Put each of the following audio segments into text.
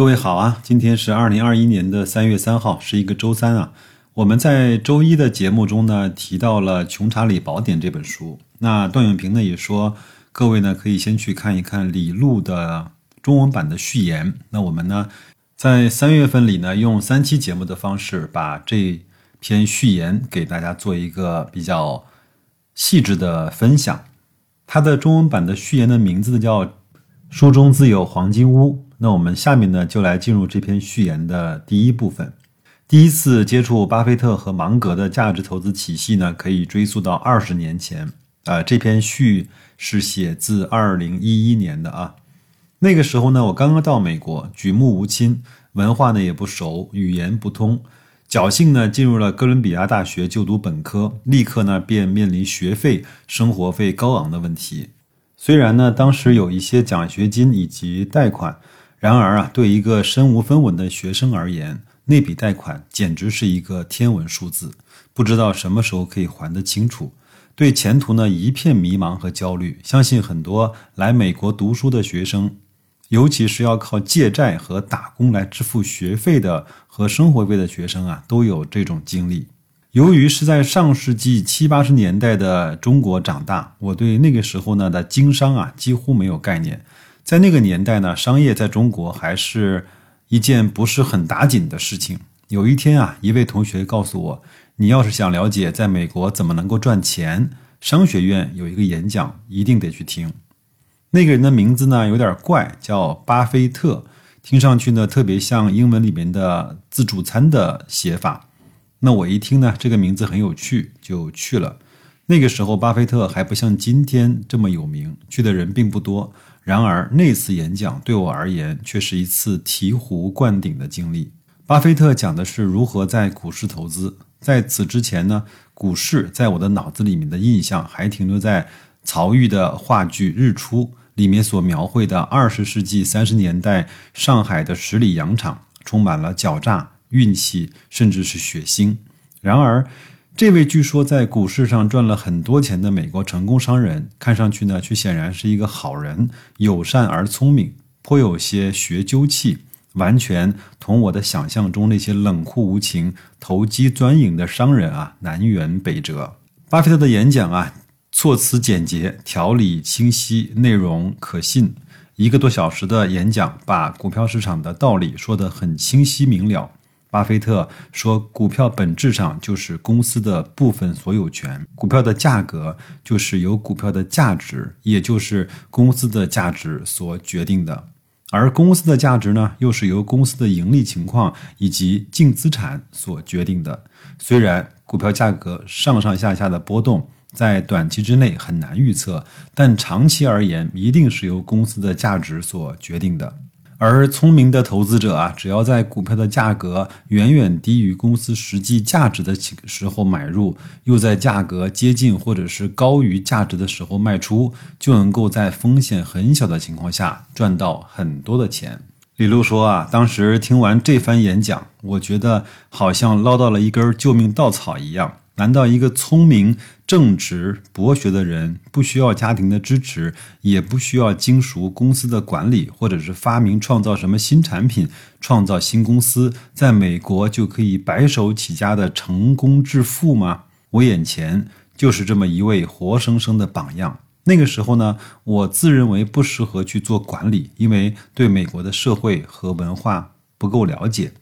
各位好啊，今天是二零二一年的三月三号，是一个周三啊。我们在周一的节目中呢提到了《穷查理宝典》这本书，那段永平呢也说，各位呢可以先去看一看李路的中文版的序言。那我们呢在三月份里呢用三期节目的方式，把这篇序言给大家做一个比较细致的分享。它的中文版的序言的名字叫《书中自有黄金屋》。那我们下面呢，就来进入这篇序言的第一部分。第一次接触巴菲特和芒格的价值投资体系呢，可以追溯到二十年前。啊，这篇序是写自二零一一年的啊。那个时候呢，我刚刚到美国，举目无亲，文化呢也不熟，语言不通，侥幸呢进入了哥伦比亚大学就读本科，立刻呢便面临学费、生活费高昂的问题。虽然呢当时有一些奖学金以及贷款。然而啊，对一个身无分文的学生而言，那笔贷款简直是一个天文数字，不知道什么时候可以还得清楚。对前途呢一片迷茫和焦虑。相信很多来美国读书的学生，尤其是要靠借债和打工来支付学费的和生活费的学生啊，都有这种经历。由于是在上世纪七八十年代的中国长大，我对那个时候呢的经商啊几乎没有概念。在那个年代呢，商业在中国还是一件不是很打紧的事情。有一天啊，一位同学告诉我：“你要是想了解在美国怎么能够赚钱，商学院有一个演讲，一定得去听。”那个人的名字呢有点怪，叫巴菲特，听上去呢特别像英文里面的自助餐的写法。那我一听呢，这个名字很有趣，就去了。那个时候，巴菲特还不像今天这么有名，去的人并不多。然而，那次演讲对我而言却是一次醍醐灌顶的经历。巴菲特讲的是如何在股市投资。在此之前呢，股市在我的脑子里面的印象还停留在曹禺的话剧《日出》里面所描绘的二十世纪三十年代上海的十里洋场，充满了狡诈、运气，甚至是血腥。然而，这位据说在股市上赚了很多钱的美国成功商人，看上去呢，却显然是一个好人，友善而聪明，颇有些学究气，完全同我的想象中那些冷酷无情、投机钻营的商人啊南辕北辙。巴菲特的演讲啊，措辞简洁，条理清晰，内容可信，一个多小时的演讲，把股票市场的道理说得很清晰明了。巴菲特说：“股票本质上就是公司的部分所有权，股票的价格就是由股票的价值，也就是公司的价值所决定的。而公司的价值呢，又是由公司的盈利情况以及净资产所决定的。虽然股票价格上上下下的波动在短期之内很难预测，但长期而言，一定是由公司的价值所决定的。”而聪明的投资者啊，只要在股票的价格远远低于公司实际价值的时候买入，又在价格接近或者是高于价值的时候卖出，就能够在风险很小的情况下赚到很多的钱。李璐说啊，当时听完这番演讲，我觉得好像捞到了一根救命稻草一样。难道一个聪明、正直、博学的人不需要家庭的支持，也不需要精熟公司的管理，或者是发明创造什么新产品、创造新公司，在美国就可以白手起家的成功致富吗？我眼前就是这么一位活生生的榜样。那个时候呢，我自认为不适合去做管理，因为对美国的社会和文化不够了解。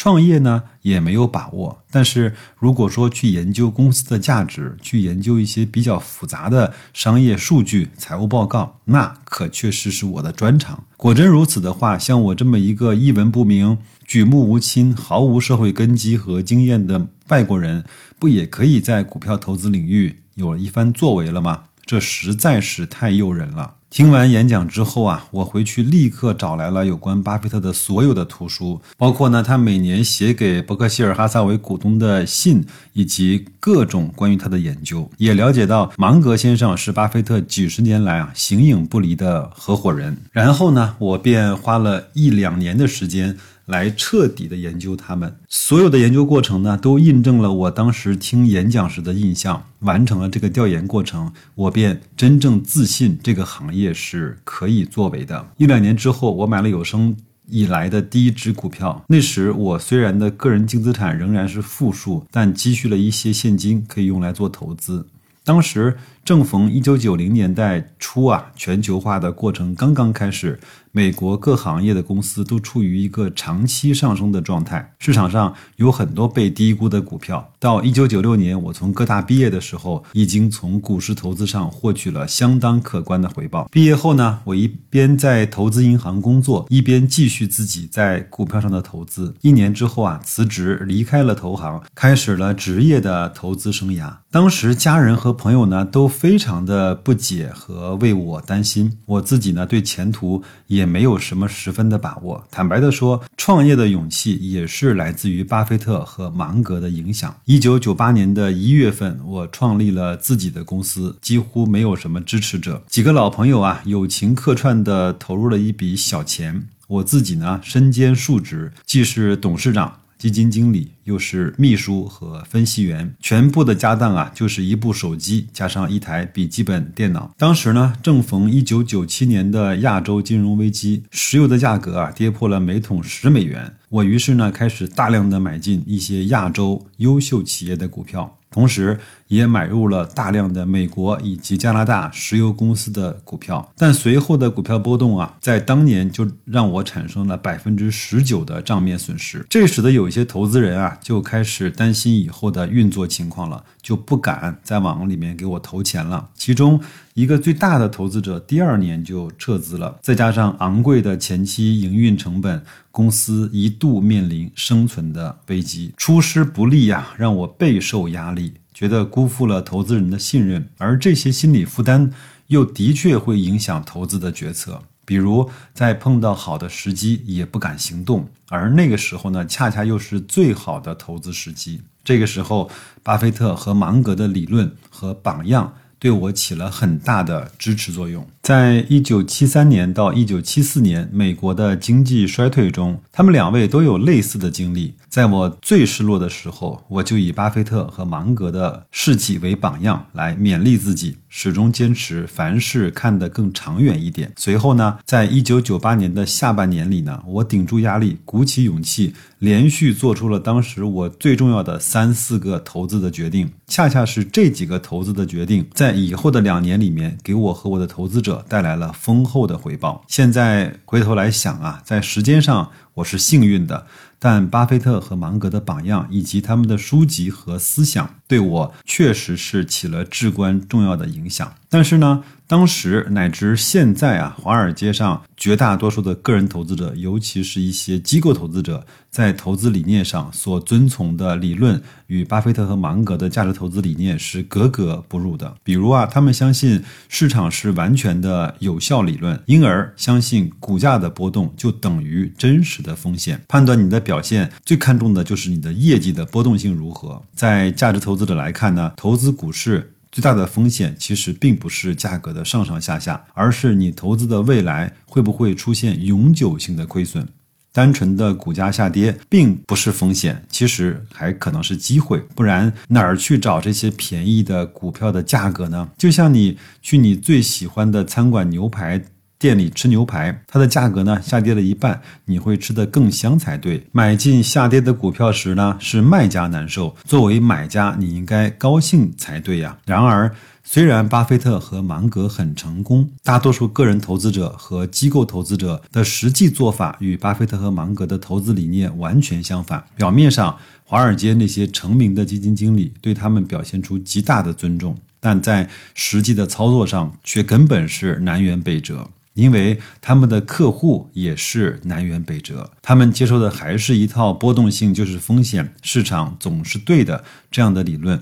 创业呢也没有把握，但是如果说去研究公司的价值，去研究一些比较复杂的商业数据、财务报告，那可确实是我的专长。果真如此的话，像我这么一个一文不名、举目无亲、毫无社会根基和经验的外国人，不也可以在股票投资领域有了一番作为了吗？这实在是太诱人了。听完演讲之后啊，我回去立刻找来了有关巴菲特的所有的图书，包括呢他每年写给伯克希尔哈撒韦股东的信，以及各种关于他的研究，也了解到芒格先生是巴菲特几十年来啊形影不离的合伙人。然后呢，我便花了一两年的时间。来彻底的研究他们，所有的研究过程呢，都印证了我当时听演讲时的印象。完成了这个调研过程，我便真正自信这个行业是可以作为的。一两年之后，我买了有声以来的第一只股票。那时我虽然的个人净资产仍然是负数，但积蓄了一些现金，可以用来做投资。当时正逢一九九零年代初啊，全球化的过程刚刚开始。美国各行业的公司都处于一个长期上升的状态，市场上有很多被低估的股票。到一九九六年，我从哥大毕业的时候，已经从股市投资上获取了相当可观的回报。毕业后呢，我一边在投资银行工作，一边继续自己在股票上的投资。一年之后啊，辞职离开了投行，开始了职业的投资生涯。当时家人和朋友呢都非常的不解和为我担心，我自己呢对前途也。也没有什么十分的把握。坦白的说，创业的勇气也是来自于巴菲特和芒格的影响。一九九八年的一月份，我创立了自己的公司，几乎没有什么支持者，几个老朋友啊，友情客串的投入了一笔小钱。我自己呢，身兼数职，既是董事长。基金经理又是秘书和分析员，全部的家当啊，就是一部手机加上一台笔记本电脑。当时呢，正逢一九九七年的亚洲金融危机，石油的价格啊跌破了每桶十美元。我于是呢，开始大量的买进一些亚洲优秀企业的股票。同时，也买入了大量的美国以及加拿大石油公司的股票，但随后的股票波动啊，在当年就让我产生了百分之十九的账面损失。这使得有一些投资人啊，就开始担心以后的运作情况了，就不敢再往里面给我投钱了。其中一个最大的投资者，第二年就撤资了。再加上昂贵的前期营运成本，公司一度面临生存的危机。出师不利呀，让我备受压力。觉得辜负了投资人的信任，而这些心理负担又的确会影响投资的决策。比如在碰到好的时机也不敢行动，而那个时候呢，恰恰又是最好的投资时机。这个时候，巴菲特和芒格的理论和榜样对我起了很大的支持作用。在一九七三年到一九七四年美国的经济衰退中，他们两位都有类似的经历。在我最失落的时候，我就以巴菲特和芒格的事迹为榜样来勉励自己，始终坚持凡事看得更长远一点。随后呢，在一九九八年的下半年里呢，我顶住压力，鼓起勇气，连续做出了当时我最重要的三四个投资的决定。恰恰是这几个投资的决定，在以后的两年里面，给我和我的投资者。带来了丰厚的回报。现在回头来想啊，在时间上我是幸运的，但巴菲特和芒格的榜样以及他们的书籍和思想，对我确实是起了至关重要的影响。但是呢？当时乃至现在啊，华尔街上绝大多数的个人投资者，尤其是一些机构投资者，在投资理念上所遵从的理论，与巴菲特和芒格的价值投资理念是格格不入的。比如啊，他们相信市场是完全的有效理论，因而相信股价的波动就等于真实的风险。判断你的表现最看重的就是你的业绩的波动性如何。在价值投资者来看呢，投资股市。最大的风险其实并不是价格的上上下下，而是你投资的未来会不会出现永久性的亏损。单纯的股价下跌并不是风险，其实还可能是机会。不然哪儿去找这些便宜的股票的价格呢？就像你去你最喜欢的餐馆牛排。店里吃牛排，它的价格呢下跌了一半，你会吃得更香才对。买进下跌的股票时呢，是卖家难受，作为买家你应该高兴才对呀。然而，虽然巴菲特和芒格很成功，大多数个人投资者和机构投资者的实际做法与巴菲特和芒格的投资理念完全相反。表面上，华尔街那些成名的基金经理对他们表现出极大的尊重，但在实际的操作上却根本是南辕北辙。因为他们的客户也是南辕北辙，他们接受的还是一套波动性就是风险，市场总是对的这样的理论。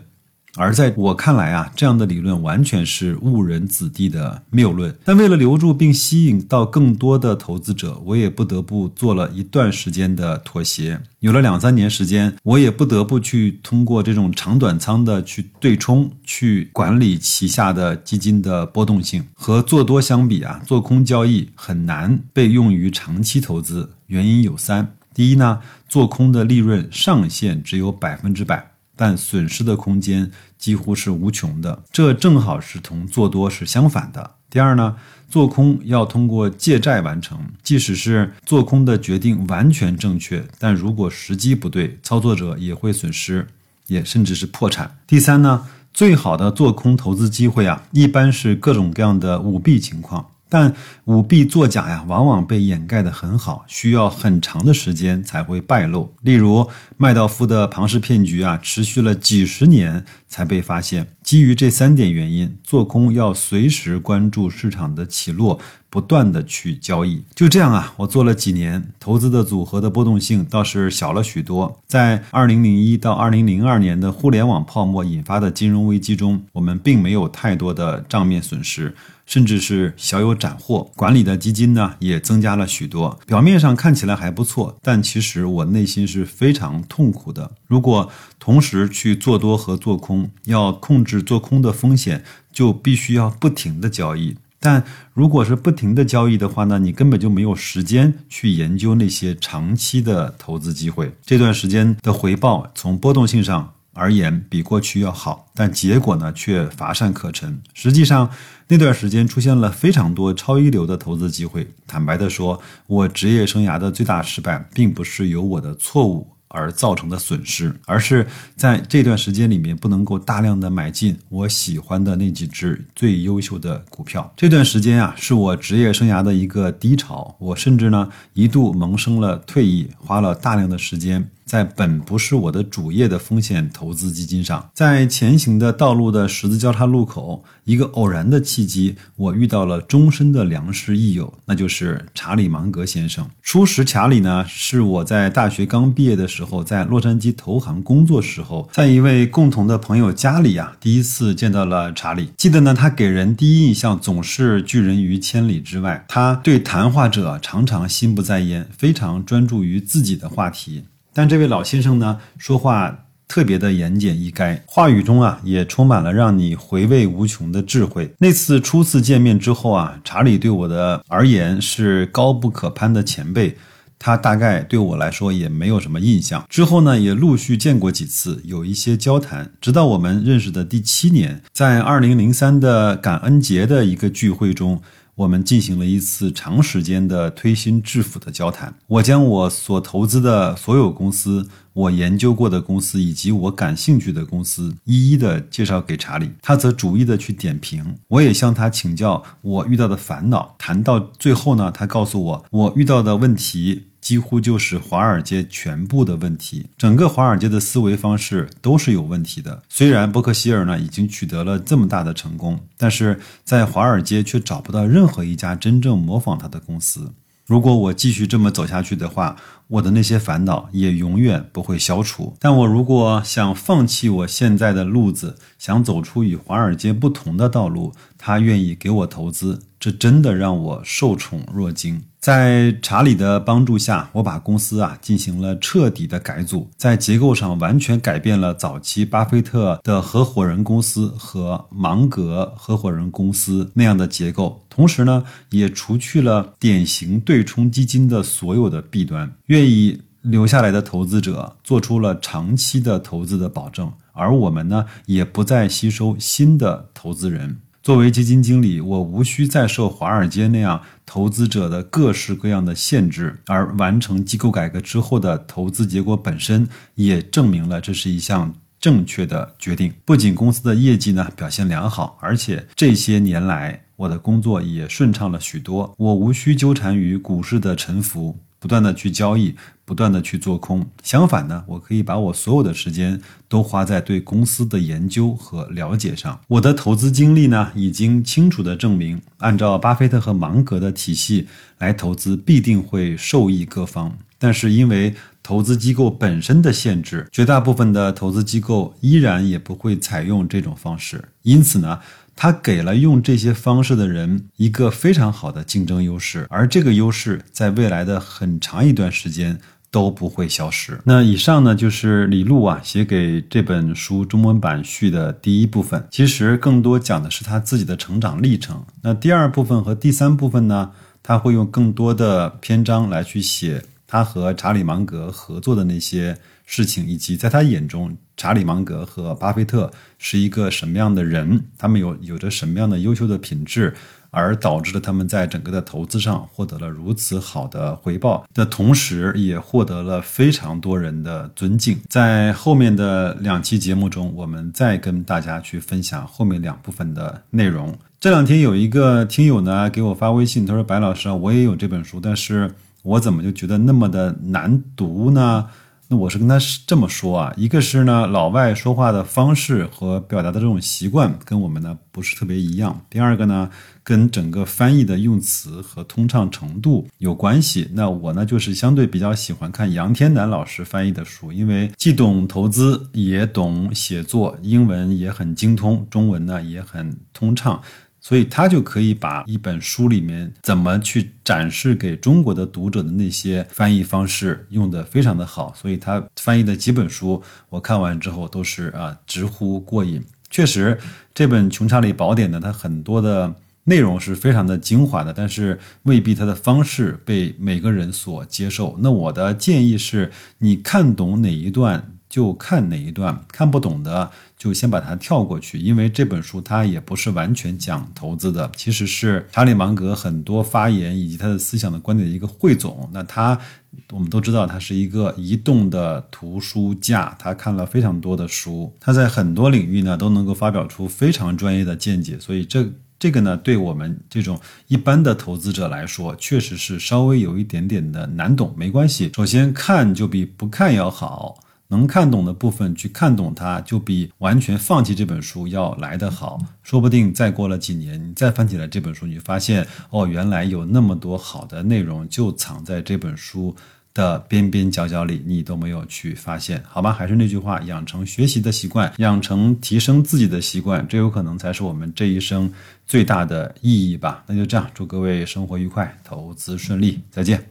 而在我看来啊，这样的理论完全是误人子弟的谬论。但为了留住并吸引到更多的投资者，我也不得不做了一段时间的妥协。有了两三年时间，我也不得不去通过这种长短仓的去对冲，去管理旗下的基金的波动性。和做多相比啊，做空交易很难被用于长期投资。原因有三：第一呢，做空的利润上限只有百分之百。但损失的空间几乎是无穷的，这正好是同做多是相反的。第二呢，做空要通过借债完成，即使是做空的决定完全正确，但如果时机不对，操作者也会损失，也甚至是破产。第三呢，最好的做空投资机会啊，一般是各种各样的舞弊情况。但舞弊作假呀，往往被掩盖得很好，需要很长的时间才会败露。例如麦道夫的庞氏骗局啊，持续了几十年才被发现。基于这三点原因，做空要随时关注市场的起落，不断的去交易。就这样啊，我做了几年，投资的组合的波动性倒是小了许多。在二零零一到二零零二年的互联网泡沫引发的金融危机中，我们并没有太多的账面损失。甚至是小有斩获，管理的基金呢也增加了许多。表面上看起来还不错，但其实我内心是非常痛苦的。如果同时去做多和做空，要控制做空的风险，就必须要不停的交易。但如果是不停的交易的话呢，你根本就没有时间去研究那些长期的投资机会。这段时间的回报从波动性上。而言比过去要好，但结果呢却乏善可陈。实际上，那段时间出现了非常多超一流的投资机会。坦白的说，我职业生涯的最大失败，并不是有我的错误而造成的损失，而是在这段时间里面不能够大量的买进我喜欢的那几只最优秀的股票。这段时间啊，是我职业生涯的一个低潮，我甚至呢一度萌生了退役，花了大量的时间。在本不是我的主业的风险投资基金上，在前行的道路的十字交叉路口，一个偶然的契机，我遇到了终身的良师益友，那就是查理芒格先生。初识查理呢，是我在大学刚毕业的时候，在洛杉矶投行工作时候，在一位共同的朋友家里啊，第一次见到了查理。记得呢，他给人第一印象总是拒人于千里之外，他对谈话者常常心不在焉，非常专注于自己的话题。但这位老先生呢，说话特别的言简意赅，话语中啊也充满了让你回味无穷的智慧。那次初次见面之后啊，查理对我的而言是高不可攀的前辈，他大概对我来说也没有什么印象。之后呢，也陆续见过几次，有一些交谈，直到我们认识的第七年，在二零零三的感恩节的一个聚会中。我们进行了一次长时间的推心置腹的交谈。我将我所投资的所有公司、我研究过的公司以及我感兴趣的公司一一的介绍给查理，他则逐一的去点评。我也向他请教我遇到的烦恼。谈到最后呢，他告诉我我遇到的问题。几乎就是华尔街全部的问题，整个华尔街的思维方式都是有问题的。虽然伯克希尔呢已经取得了这么大的成功，但是在华尔街却找不到任何一家真正模仿他的公司。如果我继续这么走下去的话，我的那些烦恼也永远不会消除。但我如果想放弃我现在的路子，想走出与华尔街不同的道路，他愿意给我投资，这真的让我受宠若惊。在查理的帮助下，我把公司啊进行了彻底的改组，在结构上完全改变了早期巴菲特的合伙人公司和芒格合伙人公司那样的结构，同时呢，也除去了典型对冲基金的所有的弊端。愿意留下来的投资者做出了长期的投资的保证，而我们呢，也不再吸收新的投资人。作为基金经理，我无需再受华尔街那样投资者的各式各样的限制，而完成机构改革之后的投资结果本身也证明了这是一项正确的决定。不仅公司的业绩呢表现良好，而且这些年来我的工作也顺畅了许多。我无需纠缠于股市的沉浮。不断的去交易，不断的去做空。相反呢，我可以把我所有的时间都花在对公司的研究和了解上。我的投资经历呢，已经清楚的证明，按照巴菲特和芒格的体系来投资，必定会受益各方。但是因为投资机构本身的限制，绝大部分的投资机构依然也不会采用这种方式。因此呢。他给了用这些方式的人一个非常好的竞争优势，而这个优势在未来的很长一段时间都不会消失。那以上呢，就是李路啊写给这本书中文版序的第一部分，其实更多讲的是他自己的成长历程。那第二部分和第三部分呢，他会用更多的篇章来去写他和查理芒格合作的那些。事情以及在他眼中，查理芒格和巴菲特是一个什么样的人？他们有有着什么样的优秀的品质？而导致了他们在整个的投资上获得了如此好的回报的同时，也获得了非常多人的尊敬。在后面的两期节目中，我们再跟大家去分享后面两部分的内容。这两天有一个听友呢给我发微信，他说：“白老师，我也有这本书，但是我怎么就觉得那么的难读呢？”那我是跟他是这么说啊，一个是呢，老外说话的方式和表达的这种习惯跟我们呢不是特别一样；第二个呢，跟整个翻译的用词和通畅程度有关系。那我呢就是相对比较喜欢看杨天南老师翻译的书，因为既懂投资，也懂写作，英文也很精通，中文呢也很通畅。所以他就可以把一本书里面怎么去展示给中国的读者的那些翻译方式用的非常的好，所以他翻译的几本书我看完之后都是啊直呼过瘾。确实，这本《穷查理宝典》呢，它很多的内容是非常的精华的，但是未必它的方式被每个人所接受。那我的建议是，你看懂哪一段。就看哪一段看不懂的，就先把它跳过去，因为这本书它也不是完全讲投资的，其实是查理芒格很多发言以及他的思想的观点的一个汇总。那他我们都知道，他是一个移动的图书架，他看了非常多的书，他在很多领域呢都能够发表出非常专业的见解，所以这这个呢，对我们这种一般的投资者来说，确实是稍微有一点点的难懂。没关系，首先看就比不看要好。能看懂的部分去看懂它，就比完全放弃这本书要来得好。说不定再过了几年，你再翻起来这本书，你发现哦，原来有那么多好的内容就藏在这本书的边边角角里，你都没有去发现，好吧？还是那句话，养成学习的习惯，养成提升自己的习惯，这有可能才是我们这一生最大的意义吧。那就这样，祝各位生活愉快，投资顺利，再见。